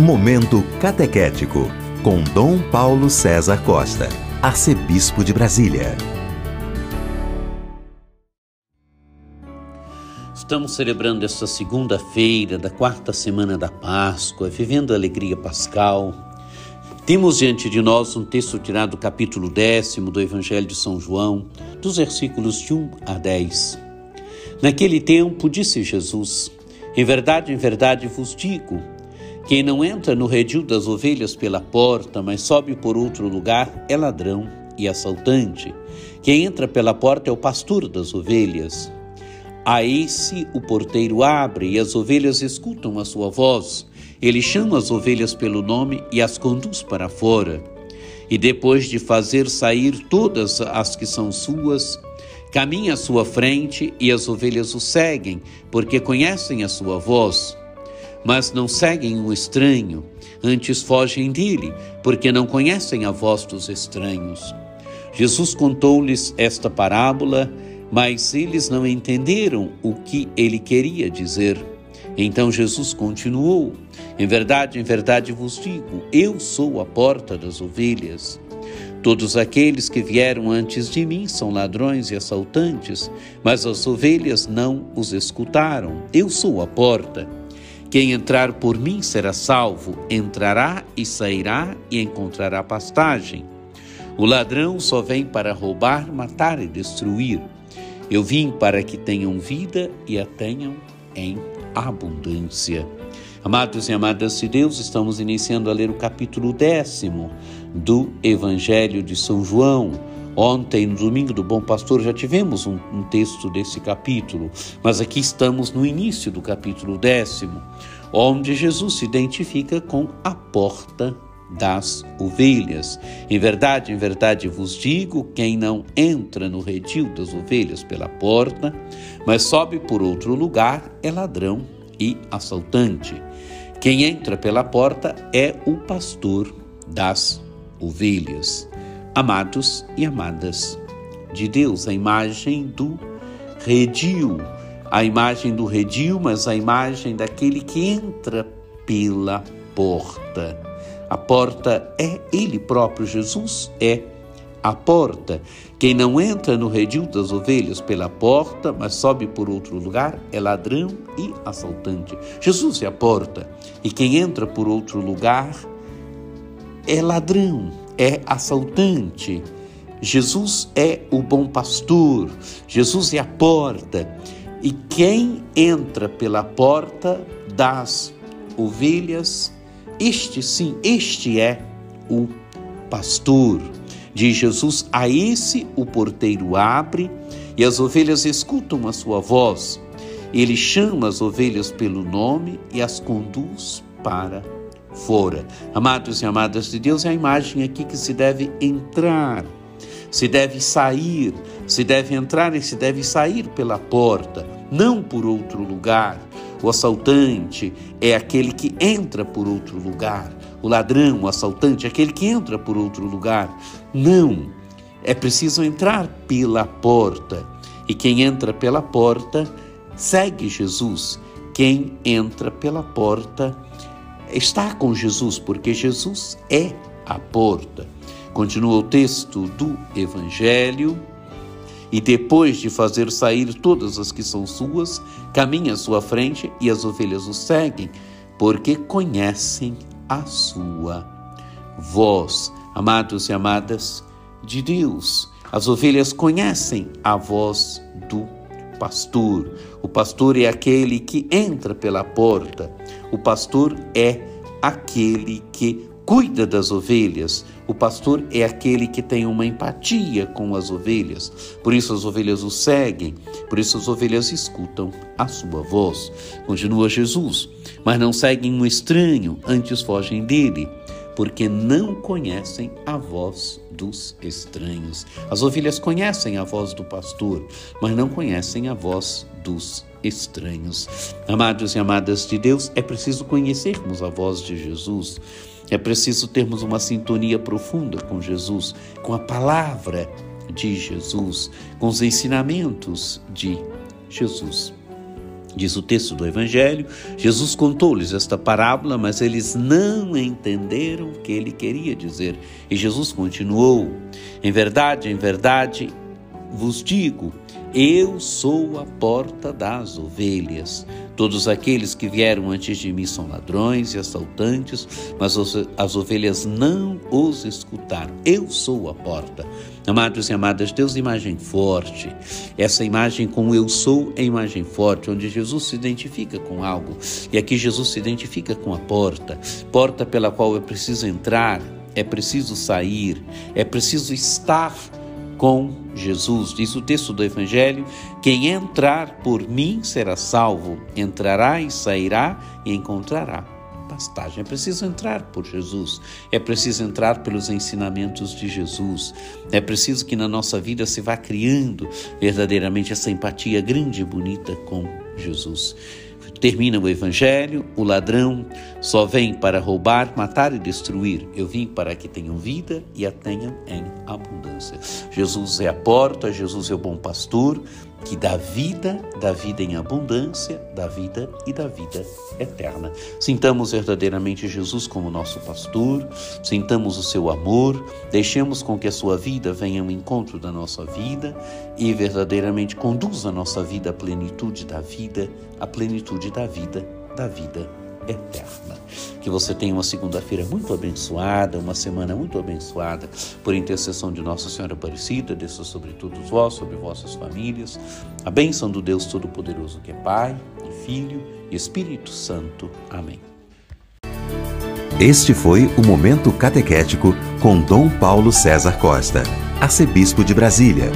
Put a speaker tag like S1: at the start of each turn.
S1: Momento Catequético, com Dom Paulo César Costa, Arcebispo de Brasília.
S2: Estamos celebrando esta segunda-feira da quarta semana da Páscoa, vivendo a alegria pascal. Temos diante de nós um texto tirado do capítulo décimo do Evangelho de São João, dos versículos de 1 a 10. Naquele tempo, disse Jesus: Em verdade, em verdade vos digo, quem não entra no redil das ovelhas pela porta, mas sobe por outro lugar, é ladrão e assaltante. Quem entra pela porta é o pastor das ovelhas. A esse o porteiro abre e as ovelhas escutam a sua voz. Ele chama as ovelhas pelo nome e as conduz para fora. E depois de fazer sair todas as que são suas, caminha à sua frente e as ovelhas o seguem, porque conhecem a sua voz mas não seguem o estranho, antes fogem dele, porque não conhecem a voz dos estranhos. Jesus contou-lhes esta parábola, mas eles não entenderam o que ele queria dizer. Então Jesus continuou: Em verdade, em verdade vos digo, eu sou a porta das ovelhas. Todos aqueles que vieram antes de mim são ladrões e assaltantes, mas as ovelhas não os escutaram. Eu sou a porta. Quem entrar por mim será salvo, entrará e sairá e encontrará pastagem. O ladrão só vem para roubar, matar e destruir. Eu vim para que tenham vida e a tenham em abundância. Amados e amadas de Deus, estamos iniciando a ler o capítulo décimo do Evangelho de São João. Ontem, no domingo do Bom Pastor, já tivemos um, um, texto desse capítulo, mas aqui estamos no início do capítulo décimo, onde Jesus se identifica com a porta das ovelhas. Em verdade, em verdade vos digo: quem não entra no redil das ovelhas pela porta, mas sobe por outro lugar, é ladrão e assaltante. Quem entra pela porta é o pastor das ovelhas amados e amadas de Deus, a imagem do redil, a imagem do redil, mas a imagem daquele que entra pela porta. A porta é Ele próprio, Jesus é a porta. Quem não entra no redil das ovelhas pela porta, mas sobe por outro lugar, é ladrão e assaltante. Jesus é a porta, e quem entra por outro lugar é ladrão, é assaltante. Jesus é o bom pastor, Jesus é a porta. E quem entra pela porta das ovelhas, este sim, este é o pastor. Diz Jesus: A esse o porteiro abre e as ovelhas escutam a sua voz. Ele chama as ovelhas pelo nome e as conduz para fora. Amados e amadas de Deus, é a imagem aqui que se deve entrar, se deve sair, se deve entrar e se deve sair pela porta, não por outro lugar. O assaltante é aquele que entra por outro lugar. O ladrão, o assaltante, é aquele que entra por outro lugar. Não, é preciso entrar pela porta. E quem entra pela porta segue Jesus. Quem entra pela porta está com Jesus, porque Jesus é a porta. Continua o texto do Evangelho. E depois de fazer sair todas as que são suas, caminha à sua frente e as ovelhas o seguem, porque conhecem a sua voz. Amados e amadas de Deus, as ovelhas conhecem a voz do pastor. O pastor é aquele que entra pela porta. O pastor é aquele que cuida das ovelhas. O pastor é aquele que tem uma empatia com as ovelhas. Por isso as ovelhas o seguem, por isso as ovelhas escutam a sua voz. Continua Jesus, mas não seguem um estranho, antes fogem dele, porque não conhecem a voz dos estranhos. As ovelhas conhecem a voz do pastor, mas não conhecem a voz dos estranhos. Amados e amadas de Deus, é preciso conhecermos a voz de Jesus. É preciso termos uma sintonia profunda com Jesus, com a palavra de Jesus, com os ensinamentos de Jesus. Diz o texto do Evangelho, Jesus contou-lhes esta parábola, mas eles não entenderam o que ele queria dizer. E Jesus continuou: Em verdade, em verdade, vos digo, eu sou a porta das ovelhas. Todos aqueles que vieram antes de mim são ladrões e assaltantes, mas as ovelhas não os escutaram. Eu sou a porta. Amados e amadas, Deus imagem forte. Essa imagem com eu sou é imagem forte, onde Jesus se identifica com algo. E aqui Jesus se identifica com a porta, porta pela qual é preciso entrar, é preciso sair, é preciso estar com Jesus. Diz o texto do Evangelho: quem entrar por mim será salvo, entrará e sairá e encontrará pastagem. É preciso entrar por Jesus, é preciso entrar pelos ensinamentos de Jesus, é preciso que na nossa vida se vá criando verdadeiramente essa empatia grande e bonita com Jesus. Termina o Evangelho, o ladrão só vem para roubar, matar e destruir. Eu vim para que tenham vida e a tenham em abundância. Jesus é a porta, Jesus é o bom pastor, que dá vida, dá vida em abundância, dá vida e dá vida eterna. Sintamos verdadeiramente Jesus como nosso pastor, sintamos o seu amor, deixemos com que a sua vida venha ao encontro da nossa vida e verdadeiramente conduza a nossa vida à plenitude da vida, à plenitude da vida, da vida eterna. Que você tenha uma segunda-feira muito abençoada, uma semana muito abençoada, por intercessão de Nossa Senhora Aparecida, desça sobre todos vós, sobre vossas famílias. A bênção do Deus Todo-Poderoso, que é Pai, e Filho e Espírito Santo. Amém.
S1: Este foi o Momento Catequético com Dom Paulo César Costa, arcebispo de Brasília